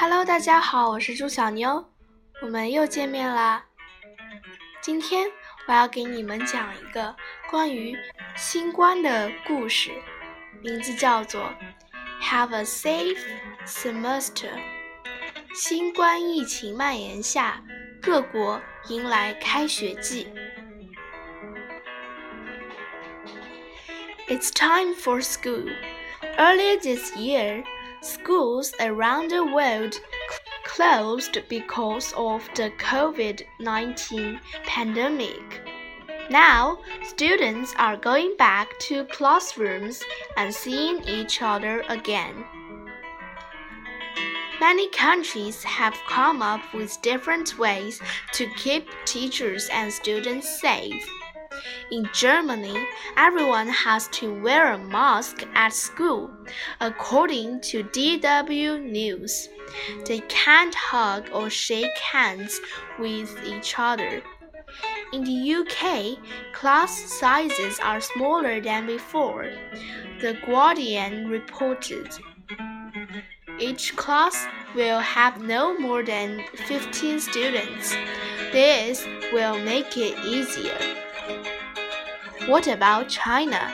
Hello，大家好，我是朱小妞，我们又见面啦。今天我要给你们讲一个关于新冠的故事，名字叫做 “Have a safe semester”。新冠疫情蔓延下，各国迎来开学季。It's time for school. Earlier this year. Schools around the world closed because of the COVID 19 pandemic. Now, students are going back to classrooms and seeing each other again. Many countries have come up with different ways to keep teachers and students safe. In Germany, everyone has to wear a mask at school, according to DW News. They can't hug or shake hands with each other. In the UK, class sizes are smaller than before, The Guardian reported. Each class will have no more than 15 students. This will make it easier. What about China?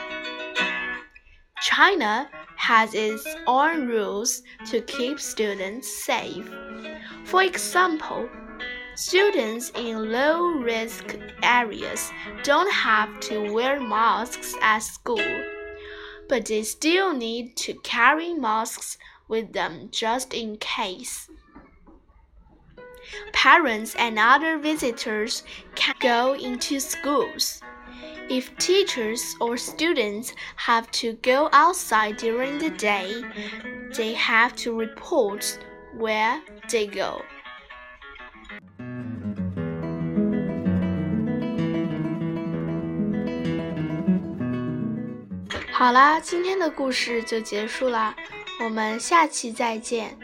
China has its own rules to keep students safe. For example, students in low risk areas don't have to wear masks at school, but they still need to carry masks with them just in case Parents and other visitors can go into schools. If teachers or students have to go outside during the day, they have to report where they go. 好啦，今天的故事就结束啦，我们下期再见。